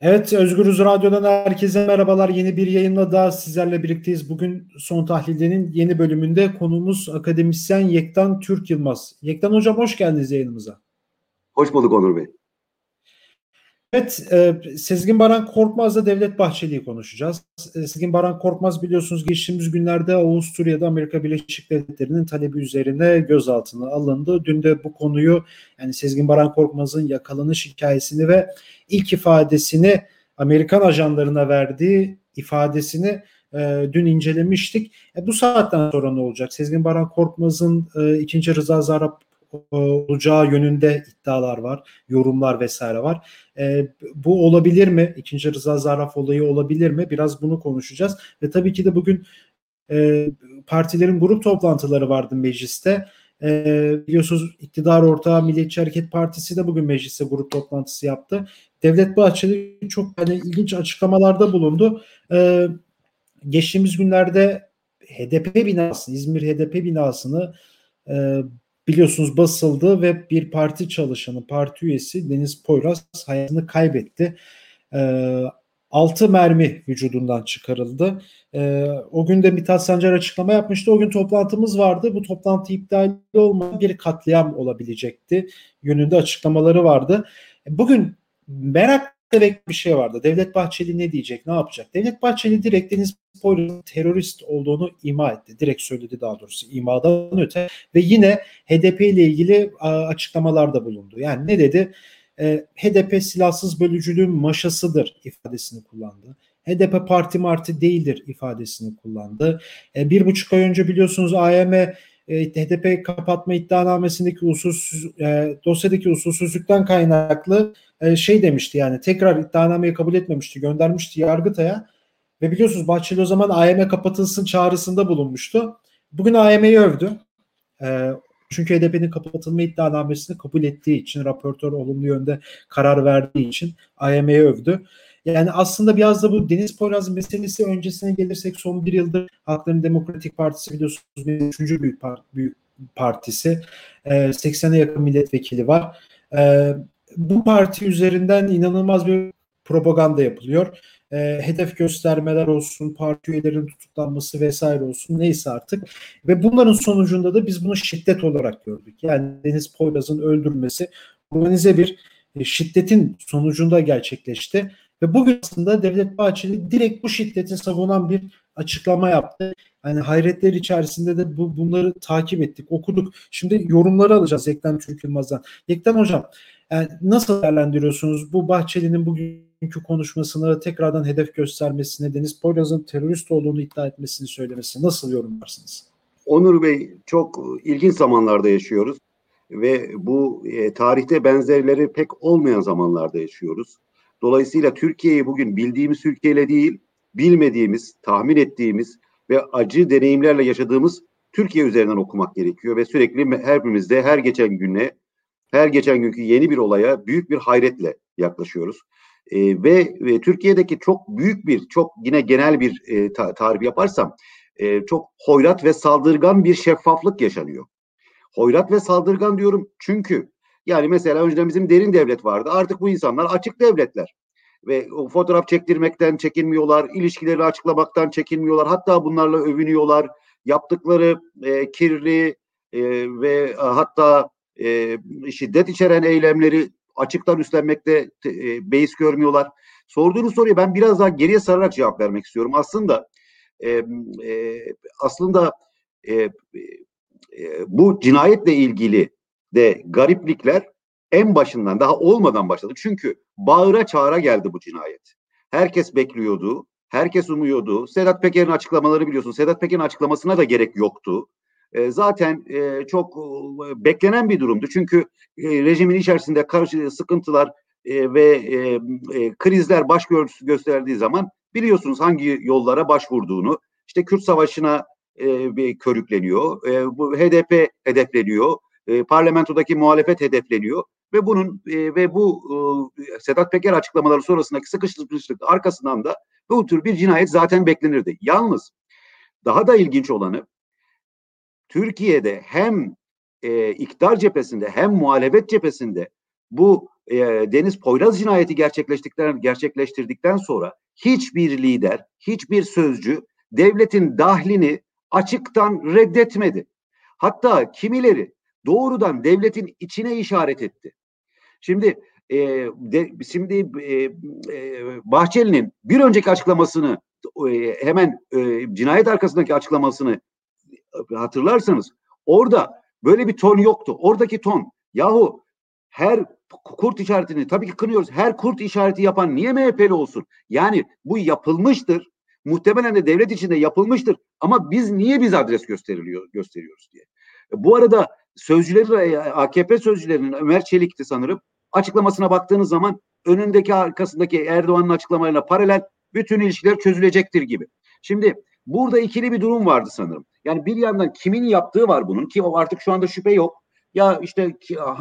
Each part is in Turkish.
Evet, Özgürüz Radyo'dan herkese merhabalar. Yeni bir yayınla daha sizlerle birlikteyiz. Bugün Son Tahlil'in yeni bölümünde konuğumuz akademisyen Yektan Türk Yılmaz. Yektan Hocam hoş geldiniz yayınımıza. Hoş bulduk Onur Bey. Evet, e, Sezgin Baran Korkmaz'la Devlet Bahçeli'yi konuşacağız. E, Sezgin Baran Korkmaz biliyorsunuz geçtiğimiz günlerde Avusturya'da Amerika Birleşik Devletleri'nin talebi üzerine gözaltına alındı. Dün de bu konuyu yani Sezgin Baran Korkmaz'ın yakalanış hikayesini ve ilk ifadesini Amerikan ajanlarına verdiği ifadesini e, dün incelemiştik. E, bu saatten sonra ne olacak? Sezgin Baran Korkmaz'ın e, ikinci Rıza Zarrab olacağı yönünde iddialar var, yorumlar vesaire var. E, bu olabilir mi? İkinci Rıza Zarraf olayı olabilir mi? Biraz bunu konuşacağız. Ve tabii ki de bugün e, partilerin grup toplantıları vardı mecliste. E, biliyorsunuz iktidar ortağı Milliyetçi Hareket Partisi de bugün mecliste grup toplantısı yaptı. Devlet Bahçeli çok hani ilginç açıklamalarda bulundu. E, geçtiğimiz günlerde HDP binasını, İzmir HDP binasını e, biliyorsunuz basıldı ve bir parti çalışanı, parti üyesi Deniz Poyraz hayatını kaybetti. E, 6 mermi vücudundan çıkarıldı. E, o gün de Mithat Sancar açıklama yapmıştı. O gün toplantımız vardı. Bu toplantı iptal olmayan bir katliam olabilecekti. Yönünde açıklamaları vardı. Bugün merak demek bir şey vardı. Devlet Bahçeli ne diyecek, ne yapacak? Devlet Bahçeli direkt Deniz Poyraz'ın terörist olduğunu ima etti. Direkt söyledi daha doğrusu imadan öte ve yine HDP ile ilgili açıklamalarda bulundu. Yani ne dedi? E, HDP silahsız bölücülüğün maşasıdır ifadesini kullandı. HDP parti marti değildir ifadesini kullandı. E, bir buçuk ay önce biliyorsunuz AYM e, HDP kapatma iddianamesindeki usulsüz e, dosyadaki usulsüzlükten kaynaklı e, şey demişti yani tekrar iddianameyi kabul etmemişti göndermişti Yargıtay'a ve biliyorsunuz Bahçeli o zaman AYM kapatılsın çağrısında bulunmuştu. Bugün AYM'yi övdü. E, çünkü HDP'nin kapatılma iddianamesini kabul ettiği için raportör olumlu yönde karar verdiği için AYM'yi övdü. Yani aslında biraz da bu Deniz Poyraz meselesi öncesine gelirsek son bir yıldır Halkların Demokratik Partisi biliyorsunuz bir üçüncü büyük, part, büyük partisi. E, 80'e yakın milletvekili var. E, bu parti üzerinden inanılmaz bir propaganda yapılıyor. E, hedef göstermeler olsun, parti üyelerinin tutuklanması vesaire olsun neyse artık. Ve bunların sonucunda da biz bunu şiddet olarak gördük. Yani Deniz Poyraz'ın öldürülmesi organize bir e, şiddetin sonucunda gerçekleşti. Ve bugün aslında Devlet Bahçeli direkt bu şiddeti savunan bir açıklama yaptı. Yani hayretler içerisinde de bu bunları takip ettik, okuduk. Şimdi yorumları alacağız Yekten Türk Yılmaz'dan. Yekten Hocam yani nasıl değerlendiriyorsunuz bu Bahçeli'nin bugünkü konuşmasını tekrardan hedef göstermesini, Deniz Poyraz'ın terörist olduğunu iddia etmesini söylemesini nasıl yorumlarsınız? Onur Bey çok ilginç zamanlarda yaşıyoruz ve bu e, tarihte benzerleri pek olmayan zamanlarda yaşıyoruz. Dolayısıyla Türkiye'yi bugün bildiğimiz Türkiye'yle değil, bilmediğimiz, tahmin ettiğimiz ve acı deneyimlerle yaşadığımız Türkiye üzerinden okumak gerekiyor ve sürekli her birimizde her geçen güne her geçen günkü yeni bir olaya büyük bir hayretle yaklaşıyoruz. E, ve, ve Türkiye'deki çok büyük bir, çok yine genel bir e, ta, tarif yaparsam, e, çok hoyrat ve saldırgan bir şeffaflık yaşanıyor. Hoyrat ve saldırgan diyorum çünkü yani mesela önceden bizim derin devlet vardı. Artık bu insanlar açık devletler. Ve o fotoğraf çektirmekten çekinmiyorlar, ilişkileri açıklamaktan çekinmiyorlar. Hatta bunlarla övünüyorlar. Yaptıkları e, kirli e, ve hatta e, şiddet içeren eylemleri açıktan üstlenmekte e, beis görmüyorlar. Sorduğunuz soruya ben biraz daha geriye sararak cevap vermek istiyorum. Aslında e, e, aslında e, e, bu cinayetle ilgili de gariplikler en başından daha olmadan başladı. Çünkü bağıra çağıra geldi bu cinayet. Herkes bekliyordu, herkes umuyordu. Sedat Peker'in açıklamaları biliyorsun. Sedat Peker'in açıklamasına da gerek yoktu. E, zaten e, çok e, beklenen bir durumdu. Çünkü e, rejimin içerisinde karşı sıkıntılar e, ve e, e, krizler baş gösterdiği zaman biliyorsunuz hangi yollara başvurduğunu. İşte Kürt Savaşı'na e, bir körükleniyor. E, bu HDP hedefleniyor. E, parlamentodaki muhalefet hedefleniyor ve bunun e, ve bu e, Sedat Peker açıklamaları sonrasındaki sıkıştırmışlık arkasından da bu tür bir cinayet zaten beklenirdi. Yalnız daha da ilginç olanı Türkiye'de hem e, iktidar cephesinde hem muhalefet cephesinde bu e, Deniz Poyraz cinayeti gerçekleştirdikten gerçekleştirdikten sonra hiçbir lider, hiçbir sözcü devletin dahlini açıktan reddetmedi. Hatta kimileri doğrudan devletin içine işaret etti. Şimdi e, de, şimdi e, e, Bahçeli'nin bir önceki açıklamasını e, hemen e, cinayet arkasındaki açıklamasını hatırlarsanız orada böyle bir ton yoktu. Oradaki ton yahu her kurt işaretini tabii ki kınıyoruz. Her kurt işareti yapan niye MHP'li olsun? Yani bu yapılmıştır. Muhtemelen de devlet içinde yapılmıştır. Ama biz niye biz adres gösteriliyor gösteriyoruz diye. Bu arada sözcüleri AKP sözcülerinin Ömer Çelik'ti sanırım. Açıklamasına baktığınız zaman önündeki arkasındaki Erdoğan'ın açıklamalarına paralel bütün ilişkiler çözülecektir gibi. Şimdi burada ikili bir durum vardı sanırım. Yani bir yandan kimin yaptığı var bunun ki artık şu anda şüphe yok. Ya işte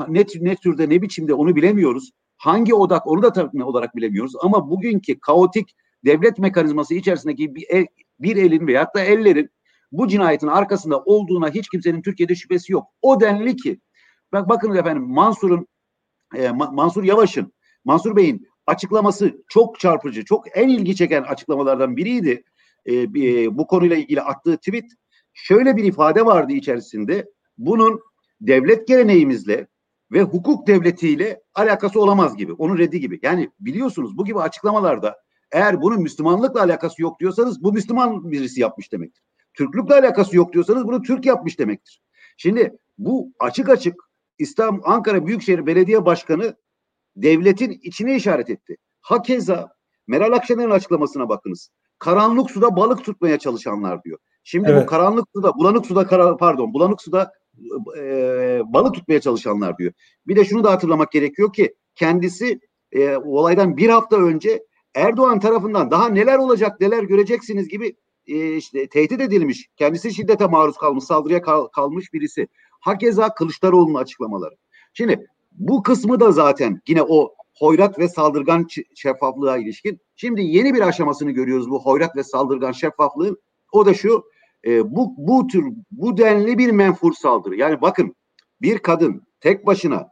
ne, ne türde ne biçimde onu bilemiyoruz. Hangi odak onu da tabii olarak bilemiyoruz. Ama bugünkü kaotik devlet mekanizması içerisindeki bir, el, bir elin veyahut da ellerin bu cinayetin arkasında olduğuna hiç kimsenin Türkiye'de şüphesi yok. O denli ki bak bakın efendim Mansur'un e, Mansur Yavaş'ın Mansur Bey'in açıklaması çok çarpıcı, çok en ilgi çeken açıklamalardan biriydi. E, bir, bu konuyla ilgili attığı tweet şöyle bir ifade vardı içerisinde. Bunun devlet geleneğimizle ve hukuk devletiyle alakası olamaz gibi. Onun reddi gibi. Yani biliyorsunuz bu gibi açıklamalarda eğer bunun Müslümanlıkla alakası yok diyorsanız bu Müslüman birisi yapmış demektir. Türklükle alakası yok diyorsanız bunu Türk yapmış demektir. Şimdi bu açık açık İstanbul Ankara Büyükşehir Belediye Başkanı devletin içine işaret etti. Hakeza Meral Akşener'in açıklamasına bakınız. Karanlık suda balık tutmaya çalışanlar diyor. Şimdi evet. bu karanlık suda, bulanık suda kara, pardon, bulanık suda e, balık tutmaya çalışanlar diyor. Bir de şunu da hatırlamak gerekiyor ki kendisi e, olaydan bir hafta önce Erdoğan tarafından daha neler olacak, neler göreceksiniz gibi e, işte tehdit edilmiş, kendisi şiddete maruz kalmış, saldırıya kal, kalmış birisi. Hakeza Kılıçdaroğlu'nun açıklamaları. Şimdi bu kısmı da zaten yine o hoyrat ve saldırgan şeffaflığa ilişkin. Şimdi yeni bir aşamasını görüyoruz bu hoyrat ve saldırgan şeffaflığın. O da şu, e, bu bu tür bu denli bir menfur saldırı. Yani bakın bir kadın tek başına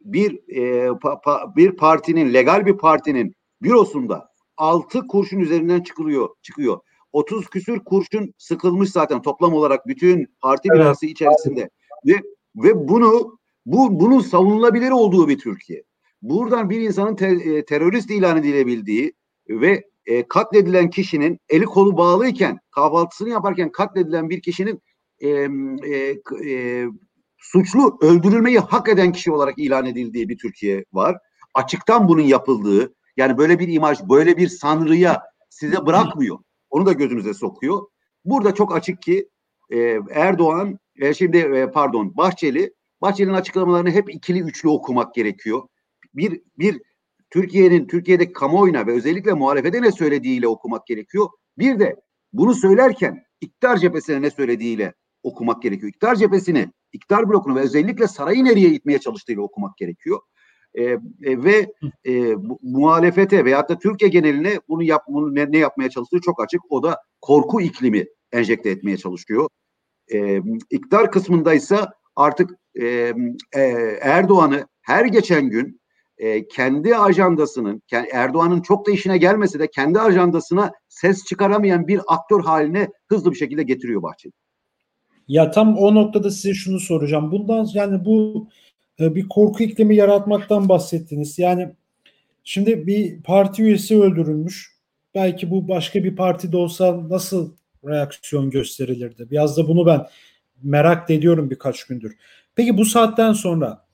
bir e, pa, pa, bir partinin legal bir partinin bürosunda altı kurşun üzerinden çıkılıyor çıkıyor. 30 küsür kurşun sıkılmış zaten toplam olarak bütün parti evet. binası içerisinde ve ve bunu bu bunun savunulabilir olduğu bir Türkiye. Buradan bir insanın te, e, terörist ilan edilebildiği ve e, katledilen kişinin eli kolu bağlıyken kahvaltısını yaparken katledilen bir kişinin e, e, e, suçlu öldürülmeyi hak eden kişi olarak ilan edildiği bir Türkiye var. Açıktan bunun yapıldığı yani böyle bir imaj böyle bir sanrıya size bırakmıyor. Onu da gözünüze sokuyor. Burada çok açık ki e, Erdoğan e, şimdi e, pardon Bahçeli Bahçeli'nin açıklamalarını hep ikili üçlü okumak gerekiyor. Bir bir Türkiye'nin Türkiye'de kamuoyuna ve özellikle muhalefete ne söylediğiyle okumak gerekiyor. Bir de bunu söylerken iktidar cephesine ne söylediğiyle okumak gerekiyor. İktidar cephesini, iktidar blokunu ve özellikle sarayı nereye itmeye çalıştığıyla okumak gerekiyor. E, e, ve e, muhalefete veyahut da Türkiye geneline bunu, yap, bunu ne, ne yapmaya çalıştığı çok açık. O da korku iklimi enjekte etmeye çalışıyor. E, iktidar kısmındaysa artık e, e, Erdoğan'ı her geçen gün e, kendi ajandasının, Erdoğan'ın çok da işine gelmese de kendi ajandasına ses çıkaramayan bir aktör haline hızlı bir şekilde getiriyor Bahçeli. Ya tam o noktada size şunu soracağım. Bundan yani bu bir korku iklimi yaratmaktan bahsettiniz. Yani şimdi bir parti üyesi öldürülmüş. Belki bu başka bir partide olsa nasıl reaksiyon gösterilirdi? Biraz da bunu ben merak ediyorum birkaç gündür. Peki bu saatten sonra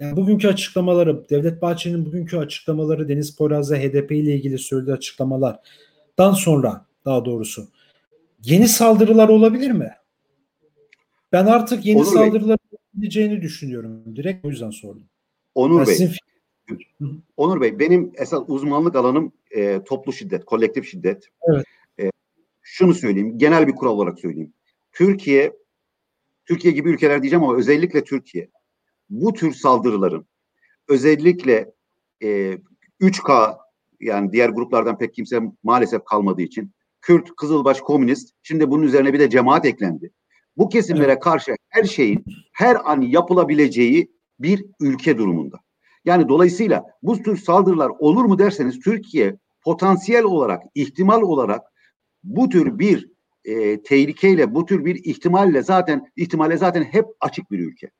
yani bugünkü açıklamaları, Devlet Bahçeli'nin bugünkü açıklamaları, Deniz Poyraz'la HDP ile ilgili söylediği açıklamalardan sonra daha doğrusu yeni saldırılar olabilir mi? Ben artık yeni Onur saldırılar olabileceğini düşünüyorum. Direkt o yüzden sordum. Onur yani Bey. Sizin... Onur Bey benim esas uzmanlık alanım e, toplu şiddet, kolektif şiddet. Evet. E, şunu söyleyeyim, genel bir kural olarak söyleyeyim. Türkiye, Türkiye gibi ülkeler diyeceğim ama özellikle Türkiye bu tür saldırıların özellikle e, 3K yani diğer gruplardan pek kimse maalesef kalmadığı için Kürt, Kızılbaş, Komünist şimdi bunun üzerine bir de cemaat eklendi. Bu kesimlere karşı her şeyin her an yapılabileceği bir ülke durumunda. Yani dolayısıyla bu tür saldırılar olur mu derseniz Türkiye potansiyel olarak, ihtimal olarak bu tür bir e, tehlikeyle, bu tür bir ihtimalle zaten ihtimalle zaten hep açık bir ülke.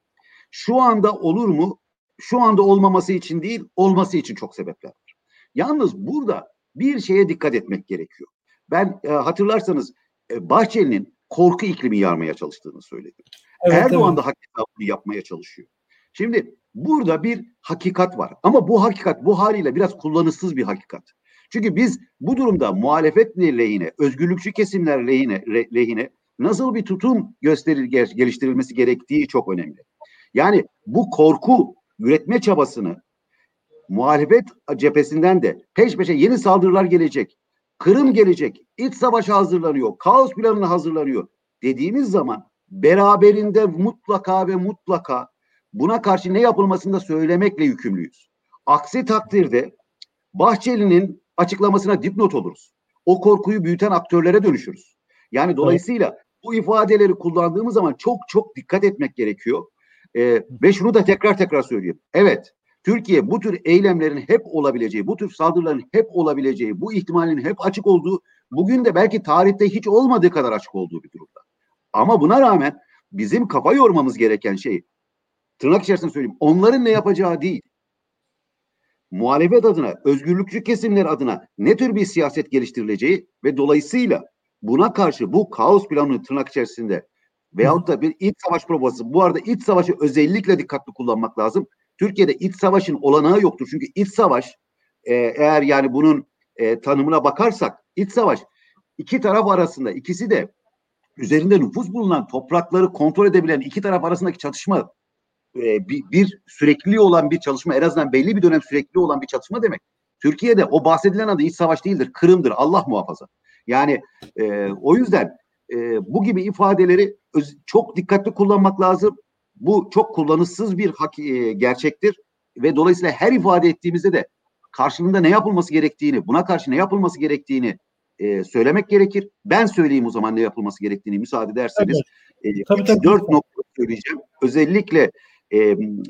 Şu anda olur mu? Şu anda olmaması için değil, olması için çok sebepler var. Yalnız burada bir şeye dikkat etmek gerekiyor. Ben e, hatırlarsanız e, Bahçeli'nin korku iklimi yarmaya çalıştığını söyledim. Evet, Erdoğan evet. da hakikaten bunu yapmaya çalışıyor. Şimdi burada bir hakikat var. Ama bu hakikat bu haliyle biraz kullanışsız bir hakikat. Çünkü biz bu durumda muhalefet lehine, özgürlükçü kesimler lehine, lehine nasıl bir tutum gösterir, geliştirilmesi gerektiği çok önemli. Yani bu korku üretme çabasını muhalefet cephesinden de peş peşe yeni saldırılar gelecek. Kırım gelecek. iç savaş hazırlanıyor. Kaos planını hazırlanıyor. Dediğimiz zaman beraberinde mutlaka ve mutlaka buna karşı ne yapılmasını da söylemekle yükümlüyüz. Aksi takdirde Bahçeli'nin açıklamasına dipnot oluruz. O korkuyu büyüten aktörlere dönüşürüz. Yani dolayısıyla evet. bu ifadeleri kullandığımız zaman çok çok dikkat etmek gerekiyor. Ee, ve şunu da tekrar tekrar söyleyeyim. Evet, Türkiye bu tür eylemlerin hep olabileceği, bu tür saldırıların hep olabileceği, bu ihtimalin hep açık olduğu, bugün de belki tarihte hiç olmadığı kadar açık olduğu bir durumda. Ama buna rağmen bizim kafa yormamız gereken şey, tırnak içerisinde söyleyeyim, onların ne yapacağı değil. Muhalefet adına, özgürlükçü kesimler adına ne tür bir siyaset geliştirileceği ve dolayısıyla buna karşı bu kaos planını tırnak içerisinde veyahut da bir iç savaş provası. Bu arada iç savaşı özellikle dikkatli kullanmak lazım. Türkiye'de iç savaşın olanağı yoktur. Çünkü iç savaş e, eğer yani bunun e, tanımına bakarsak iç savaş iki taraf arasında ikisi de üzerinde nüfus bulunan toprakları kontrol edebilen iki taraf arasındaki çatışma e, bir, bir sürekli olan bir çalışma en azından belli bir dönem sürekli olan bir çatışma demek. Türkiye'de o bahsedilen adı iç savaş değildir. Kırım'dır. Allah muhafaza. Yani e, o yüzden e, bu gibi ifadeleri öz, çok dikkatli kullanmak lazım. Bu çok kullanışsız bir hak, e, gerçektir ve dolayısıyla her ifade ettiğimizde de karşılığında ne yapılması gerektiğini, buna karşı ne yapılması gerektiğini e, söylemek gerekir. Ben söyleyeyim o zaman ne yapılması gerektiğini müsaade ederseniz. Evet. E, tabii, tabii. Dört nokta söyleyeceğim. Özellikle e,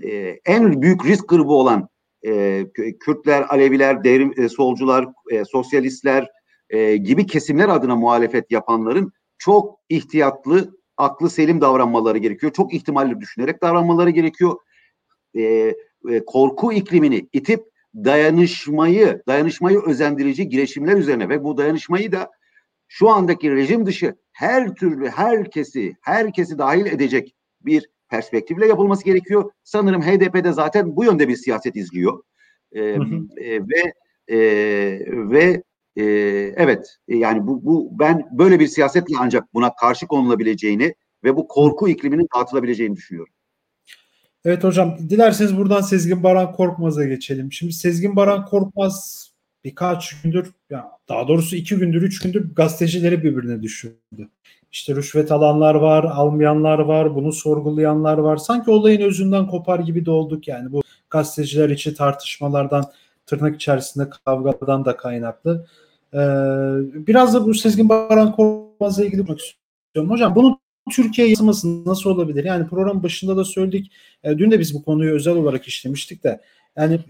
e, en büyük risk grubu olan e, Kürtler, Aleviler, devrim, e, solcular, e, sosyalistler e, gibi kesimler adına muhalefet yapanların çok ihtiyatlı aklı selim davranmaları gerekiyor. Çok ihtimalli düşünerek davranmaları gerekiyor. E, e, korku iklimini itip dayanışmayı, dayanışmayı özendirici girişimler üzerine ve bu dayanışmayı da şu andaki rejim dışı her türlü herkesi, herkesi dahil edecek bir perspektifle yapılması gerekiyor. Sanırım HDP'de zaten bu yönde bir siyaset izliyor. E, e, ve e, ve e, evet yani bu, bu ben böyle bir siyasetle ancak buna karşı konulabileceğini ve bu korku ikliminin dağıtılabileceğini düşünüyorum. Evet hocam dilerseniz buradan Sezgin Baran Korkmaz'a geçelim. Şimdi Sezgin Baran Korkmaz birkaç gündür ya daha doğrusu iki gündür üç gündür gazetecileri birbirine düşürdü. İşte rüşvet alanlar var, almayanlar var, bunu sorgulayanlar var. Sanki olayın özünden kopar gibi de olduk yani bu gazeteciler içi tartışmalardan tırnak içerisinde kavgadan da kaynaklı. Ee, biraz da bu Sezgin Baran Korkmaz'la ilgili bakmak istiyorum. Hocam bunun Türkiye yansıması nasıl olabilir? Yani program başında da söyledik. E, dün de biz bu konuyu özel olarak işlemiştik de. Yani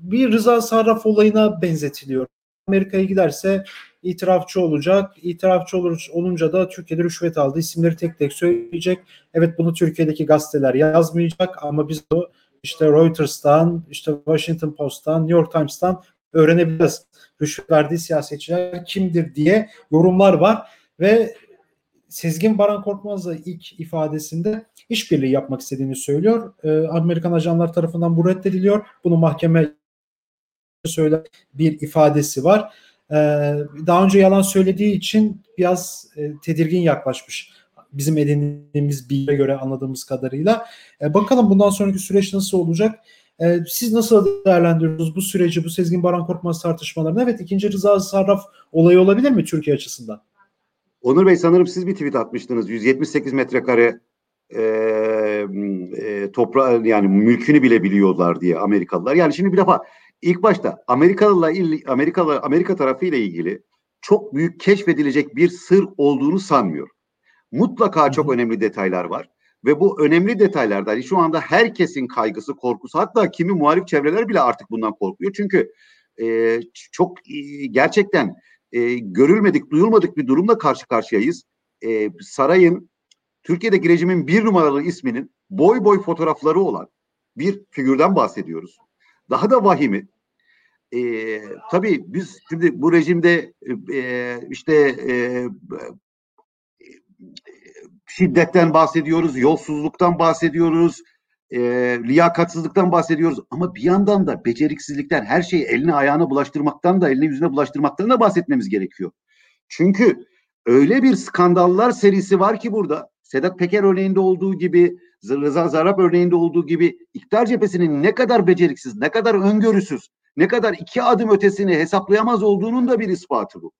bir Rıza Sarraf olayına benzetiliyor. Amerika'ya giderse itirafçı olacak. İtirafçı olur, olunca da Türkiye'de rüşvet aldı. İsimleri tek tek söyleyecek. Evet bunu Türkiye'deki gazeteler yazmayacak ama biz o işte Reuters'tan, işte Washington Post'tan, New York Times'tan öğrenebiliriz. Rüşvet verdiği siyasetçiler kimdir diye yorumlar var ve Sezgin Baran Korkmaz da ilk ifadesinde işbirliği yapmak istediğini söylüyor. E, Amerikan ajanlar tarafından bu reddediliyor. Bunu mahkeme söyler bir ifadesi var. E, daha önce yalan söylediği için biraz e, tedirgin yaklaşmış bizim edindiğimiz bilgiye göre anladığımız kadarıyla. E, bakalım bundan sonraki süreç nasıl olacak? E, siz nasıl değerlendiriyorsunuz bu süreci, bu Sezgin Baran Korkmaz tartışmalarını? Evet ikinci Rıza Sarraf olayı olabilir mi Türkiye açısından? Onur Bey sanırım siz bir tweet atmıştınız. 178 metrekare e, e, toprağı yani mülkünü bile biliyorlar diye Amerikalılar. Yani şimdi bir defa ilk başta Amerikalılar Amerikalı Amerika tarafı ile ilgili çok büyük keşfedilecek bir sır olduğunu sanmıyorum. Mutlaka çok önemli detaylar var. Ve bu önemli detaylardan şu anda herkesin kaygısı, korkusu hatta kimi muhalif çevreler bile artık bundan korkuyor. Çünkü e, çok e, gerçekten e, görülmedik, duyulmadık bir durumla karşı karşıyayız. E, sarayın, Türkiye'deki rejimin bir numaralı isminin boy boy fotoğrafları olan bir figürden bahsediyoruz. Daha da vahimi, e, tabii biz şimdi bu rejimde e, işte e, şiddetten bahsediyoruz, yolsuzluktan bahsediyoruz, e, liyakatsızlıktan bahsediyoruz. Ama bir yandan da beceriksizlikten, her şeyi eline ayağına bulaştırmaktan da, eline yüzüne bulaştırmaktan da bahsetmemiz gerekiyor. Çünkü öyle bir skandallar serisi var ki burada, Sedat Peker örneğinde olduğu gibi, Rıza Zarrab örneğinde olduğu gibi iktidar cephesinin ne kadar beceriksiz, ne kadar öngörüsüz, ne kadar iki adım ötesini hesaplayamaz olduğunun da bir ispatı bu.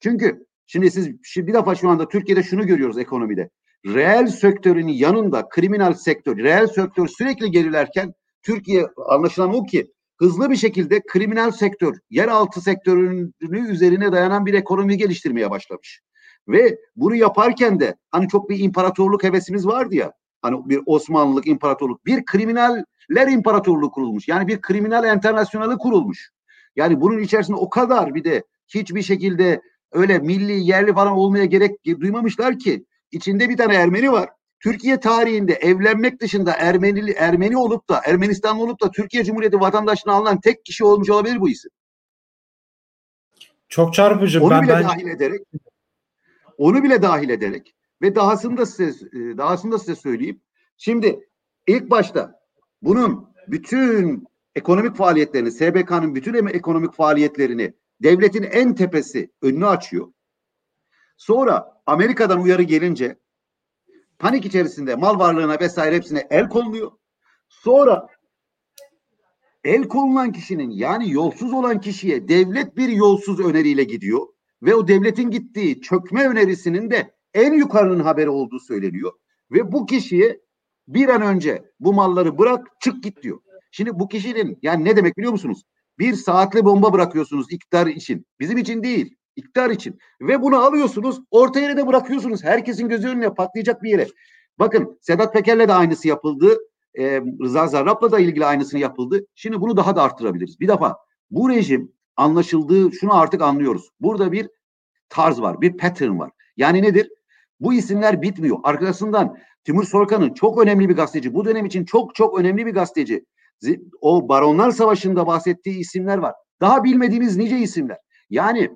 Çünkü şimdi siz bir defa şu anda Türkiye'de şunu görüyoruz ekonomide reel sektörün yanında kriminal sektör, reel sektör sürekli gerilerken Türkiye anlaşılan o ki hızlı bir şekilde kriminal sektör, yeraltı sektörünü üzerine dayanan bir ekonomi geliştirmeye başlamış. Ve bunu yaparken de hani çok bir imparatorluk hevesimiz vardı ya. Hani bir Osmanlılık imparatorluk, bir kriminaller imparatorluğu kurulmuş. Yani bir kriminal enternasyonali kurulmuş. Yani bunun içerisinde o kadar bir de hiçbir şekilde öyle milli yerli falan olmaya gerek duymamışlar ki içinde bir tane Ermeni var. Türkiye tarihinde evlenmek dışında Ermeni Ermeni olup da Ermenistanlı olup da Türkiye Cumhuriyeti vatandaşlığını alınan tek kişi olmuş olabilir bu isim. Çok çarpıcı. Onu ben, bile ben... dahil ederek onu bile dahil ederek ve dahasını da size e, dahasını da size söyleyeyim. Şimdi ilk başta bunun bütün ekonomik faaliyetlerini, SBK'nın bütün ekonomik faaliyetlerini devletin en tepesi önünü açıyor. Sonra Amerika'dan uyarı gelince panik içerisinde mal varlığına vesaire hepsine el konuluyor. Sonra el konulan kişinin yani yolsuz olan kişiye devlet bir yolsuz öneriyle gidiyor ve o devletin gittiği çökme önerisinin de en yukarının haberi olduğu söyleniyor ve bu kişiye bir an önce bu malları bırak çık git diyor. Şimdi bu kişinin yani ne demek biliyor musunuz? Bir saatli bomba bırakıyorsunuz iktidar için. Bizim için değil iktidar için. Ve bunu alıyorsunuz orta yere de bırakıyorsunuz. Herkesin gözü önüne patlayacak bir yere. Bakın Sedat Peker'le de aynısı yapıldı. Ee, Rıza Zarrab'la da ilgili aynısını yapıldı. Şimdi bunu daha da arttırabiliriz. Bir defa bu rejim anlaşıldığı şunu artık anlıyoruz. Burada bir tarz var, bir pattern var. Yani nedir? Bu isimler bitmiyor. Arkasından Timur Sorkan'ın çok önemli bir gazeteci, bu dönem için çok çok önemli bir gazeteci. O Baronlar Savaşı'nda bahsettiği isimler var. Daha bilmediğimiz nice isimler. Yani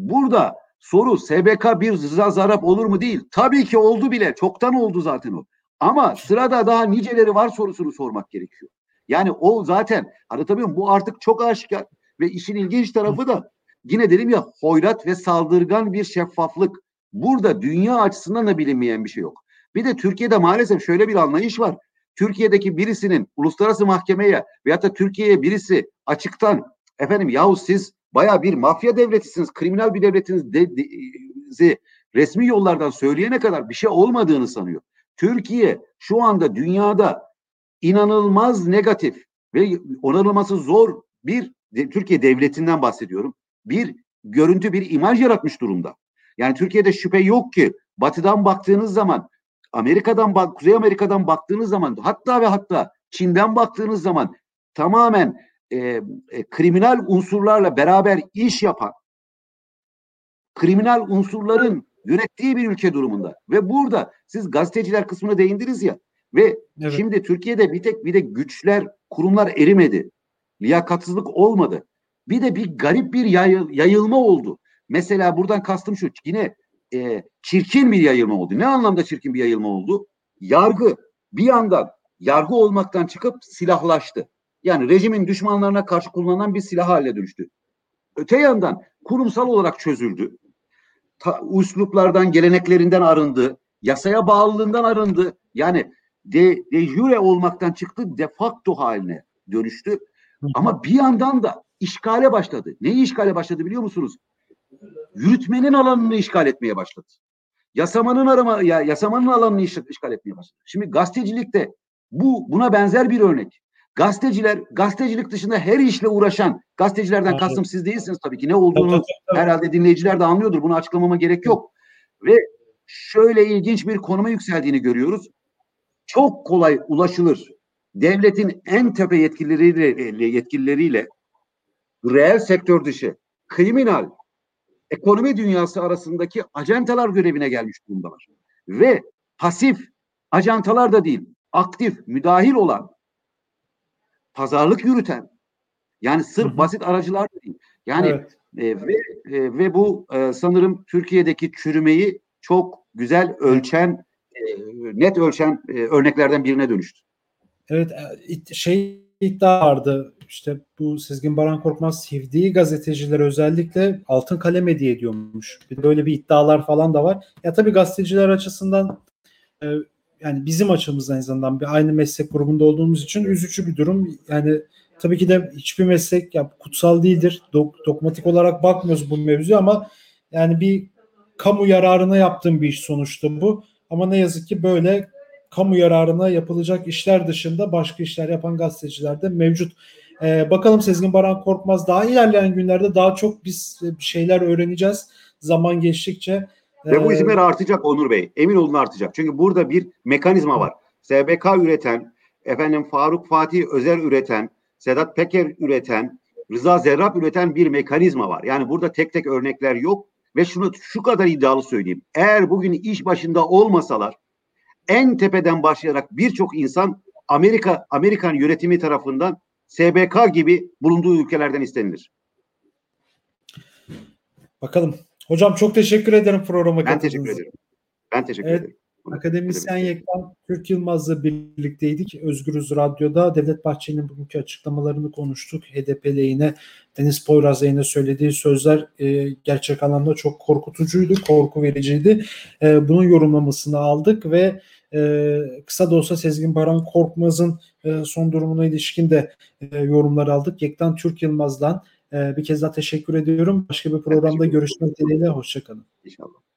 Burada soru SBK bir Rıza Zarap olur mu değil. Tabii ki oldu bile. Çoktan oldu zaten o. Ama sırada daha niceleri var sorusunu sormak gerekiyor. Yani o zaten anlatabiliyor muyum? Bu artık çok aşikar ve işin ilginç tarafı da yine dedim ya hoyrat ve saldırgan bir şeffaflık. Burada dünya açısından da bilinmeyen bir şey yok. Bir de Türkiye'de maalesef şöyle bir anlayış var. Türkiye'deki birisinin uluslararası mahkemeye veyahut da Türkiye'ye birisi açıktan efendim yahu siz baya bir mafya devletisiniz, kriminal bir devletiniz de, de, resmi yollardan söyleyene kadar bir şey olmadığını sanıyor. Türkiye şu anda dünyada inanılmaz negatif ve onarılması zor bir Türkiye devletinden bahsediyorum. Bir görüntü, bir imaj yaratmış durumda. Yani Türkiye'de şüphe yok ki batıdan baktığınız zaman Amerika'dan Kuzey Amerika'dan baktığınız zaman hatta ve hatta Çin'den baktığınız zaman tamamen e, e, kriminal unsurlarla beraber iş yapan kriminal unsurların yönettiği bir ülke durumunda. Ve burada siz gazeteciler kısmına değindiniz ya ve evet. şimdi Türkiye'de bir tek bir de güçler kurumlar erimedi. Liyakatsızlık olmadı. Bir de bir garip bir yayıl, yayılma oldu. Mesela buradan kastım şu yine e, çirkin bir yayılma oldu. Ne anlamda çirkin bir yayılma oldu? Yargı. Bir yandan yargı olmaktan çıkıp silahlaştı yani rejimin düşmanlarına karşı kullanılan bir silah haline dönüştü. Öte yandan kurumsal olarak çözüldü. Ta, usluplardan, geleneklerinden arındı. Yasaya bağlılığından arındı. Yani de, de jure olmaktan çıktı de facto haline dönüştü. Ama bir yandan da işgale başladı. Neyi işgale başladı biliyor musunuz? Yürütmenin alanını işgal etmeye başladı. Yasamanın arama ya yasamanın alanını işgal etmeye başladı. Şimdi gazetecilikte bu buna benzer bir örnek. Gazeteciler, gazetecilik dışında her işle uğraşan gazetecilerden evet. kastım siz değilsiniz tabii ki. Ne olduğunu evet, evet. herhalde dinleyiciler de anlıyordur. Bunu açıklamama gerek yok. Ve şöyle ilginç bir konuma yükseldiğini görüyoruz. çok kolay ulaşılır. Devletin en tepe yetkilileriyle, yetkilileriyle reel sektör dışı, kriminal, ekonomi dünyası arasındaki ajantalar görevine gelmiş durumdalar. Ve pasif ajantalar da değil, aktif, müdahil olan, pazarlık yürüten, yani sırf basit aracılar değil. Yani evet. e, ve e, ve bu e, sanırım Türkiye'deki çürümeyi çok güzel ölçen, e, net ölçen e, örneklerden birine dönüştü. Evet, e, şey iddia vardı. İşte bu Sezgin Baran Korkmaz sevdiği gazeteciler özellikle altın kalem hediye ediyormuş. Bir de böyle bir iddialar falan da var. Ya tabii gazeteciler açısından e, yani bizim açımızdan en azından bir aynı meslek grubunda olduğumuz için üzücü bir durum. Yani tabii ki de hiçbir meslek ya kutsal değildir. Dok, dogmatik olarak bakmıyoruz bu mevzuya ama yani bir kamu yararına yaptığım bir iş sonuçta bu. Ama ne yazık ki böyle kamu yararına yapılacak işler dışında başka işler yapan gazeteciler de mevcut. Ee, bakalım Sezgin Baran Korkmaz daha ilerleyen günlerde daha çok biz bir şeyler öğreneceğiz zaman geçtikçe. Ve bu ee, isimler artacak Onur Bey. Emin olun artacak. Çünkü burada bir mekanizma var. SBK üreten, efendim Faruk Fatih Özer üreten, Sedat Peker üreten, Rıza Zerrab üreten bir mekanizma var. Yani burada tek tek örnekler yok ve şunu şu kadar iddialı söyleyeyim. Eğer bugün iş başında olmasalar en tepeden başlayarak birçok insan Amerika Amerikan yönetimi tarafından SBK gibi bulunduğu ülkelerden istenilir. Bakalım. Hocam çok teşekkür ederim programa Ben teşekkür ederim. Ben teşekkür evet. ederim. Akademisyen Yektan Türk Yılmaz'la birlikteydik. Özgürüz Radyo'da Devlet Bahçeli'nin bugünkü açıklamalarını konuştuk. HDP lehine Deniz Poyraz yine söylediği sözler e, gerçek anlamda çok korkutucuydu, korku vericiydi. E, bunun yorumlamasını aldık ve e, kısa da olsa Sezgin Baran Korkmaz'ın e, son durumuna ilişkin de e, yorumlar aldık. Yektan Türk Yılmaz'dan bir kez daha teşekkür ediyorum. Başka bir programda görüşmek dileğiyle. Hoşçakalın. İnşallah.